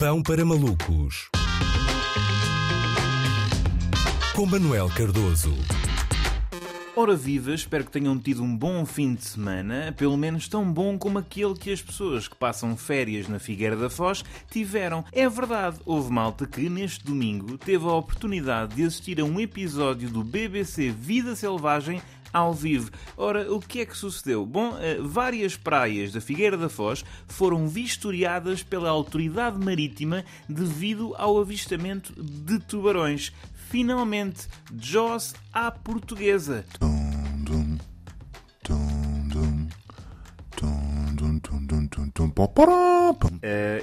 Pão para malucos. Com Manuel Cardoso. Ora viva, espero que tenham tido um bom fim de semana, pelo menos tão bom como aquele que as pessoas que passam férias na Figueira da Foz tiveram. É verdade, houve malta que neste domingo teve a oportunidade de assistir a um episódio do BBC Vida Selvagem ao vivo. Ora, o que é que sucedeu? Bom, eh, várias praias da Figueira da Foz foram vistoriadas pela autoridade marítima devido ao avistamento de tubarões. Finalmente, Jaws à portuguesa. Uh,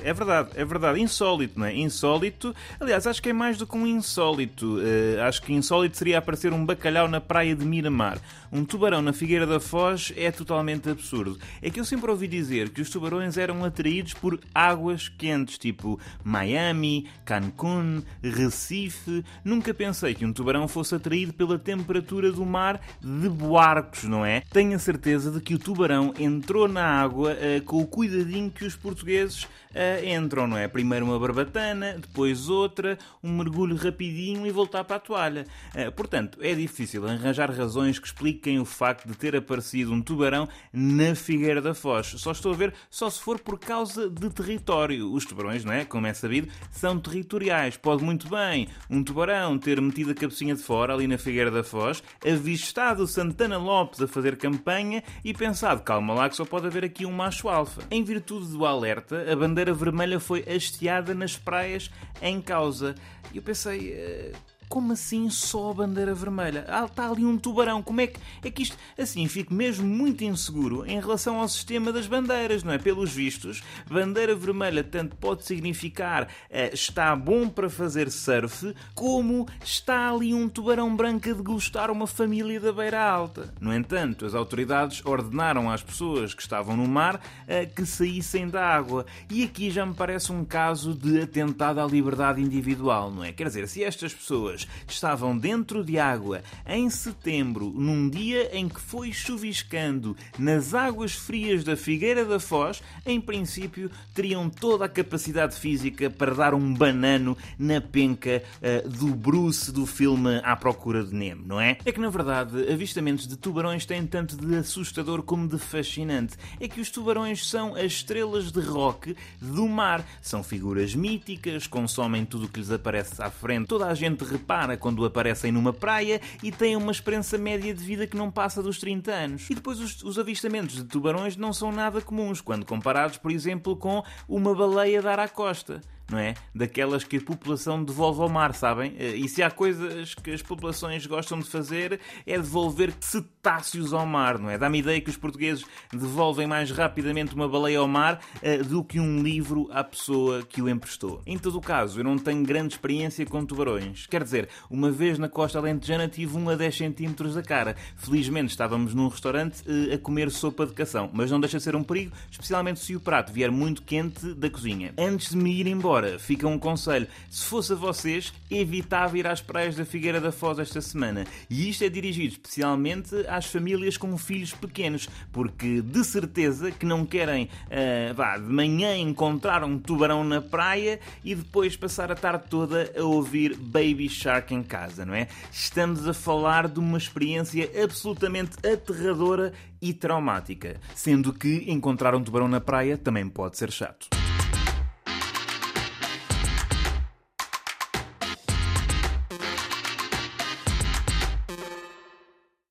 é verdade, é verdade. Insólito, não é? Insólito. Aliás, acho que é mais do que um insólito. Uh, acho que insólito seria aparecer um bacalhau na praia de Miramar. Um tubarão na Figueira da Foz é totalmente absurdo. É que eu sempre ouvi dizer que os tubarões eram atraídos por águas quentes, tipo Miami, Cancún, Recife. Nunca pensei que um tubarão fosse atraído pela temperatura do mar de Boarcos, não é? Tenho a certeza de que o tubarão entrou na água uh, com o cuidadinho que os portugueses uh, entram, não é? Primeiro uma barbatana, depois outra, um mergulho rapidinho e voltar para a toalha. Uh, portanto, é difícil arranjar razões que expliquem o facto de ter aparecido um tubarão na Figueira da Foz. Só estou a ver, só se for por causa de território. Os tubarões, não é? Como é sabido, são territoriais. Pode muito bem um tubarão ter metido a cabecinha de fora ali na Figueira da Foz, avistado Santana Lopes a fazer campanha e pensado, calma lá que só pode haver aqui um macho alfa. Em virtude do alerta, a bandeira vermelha foi hasteada nas praias em causa. E eu pensei, eh, como assim só a bandeira vermelha? Ah, está ali um tubarão. Como é que é que isto assim fico mesmo muito inseguro em relação ao sistema das bandeiras, não é? Pelos vistos, bandeira vermelha tanto pode significar uh, está bom para fazer surf, como está ali um tubarão branco a degustar uma família da Beira Alta. No entanto, as autoridades ordenaram às pessoas que estavam no mar uh, que saíssem da água. E aqui já me parece um caso de atentado à liberdade individual, não é? Quer dizer, se estas pessoas estavam dentro de água em setembro, num dia em que foi chuviscando nas águas frias da Figueira da Foz, em princípio teriam toda a capacidade física para dar um banano na penca uh, do Bruce do filme À Procura de Nemo, não é? É que na verdade avistamentos de tubarões têm tanto de assustador como de fascinante. É que os tubarões são as estrelas de rock do mar. São figuras míticas, consomem tudo o que lhes aparece à frente. Toda a gente para quando aparecem numa praia e têm uma esperança média de vida que não passa dos 30 anos. E depois os, os avistamentos de tubarões não são nada comuns quando comparados, por exemplo, com uma baleia dar à costa não é? Daquelas que a população devolve ao mar, sabem? Eh, e se há coisas que as populações gostam de fazer é devolver cetáceos ao mar, não é? Dá-me ideia que os portugueses devolvem mais rapidamente uma baleia ao mar uh, do que um livro à pessoa que o emprestou. Em todo o caso, eu não tenho grande experiência com tubarões. Quer dizer, uma vez na costa alentejana tive um a 10 centímetros da cara. Felizmente estávamos num restaurante uh, a comer sopa de cação, mas não deixa de ser um perigo, especialmente se o prato vier muito quente da cozinha. Antes de me ir embora, Agora, fica um conselho. Se fosse a vocês, evitava ir às praias da Figueira da Foz esta semana. E isto é dirigido especialmente às famílias com filhos pequenos, porque de certeza que não querem, uh, vá, de manhã encontrar um tubarão na praia e depois passar a tarde toda a ouvir Baby Shark em casa, não é? Estamos a falar de uma experiência absolutamente aterradora e traumática, sendo que encontrar um tubarão na praia também pode ser chato.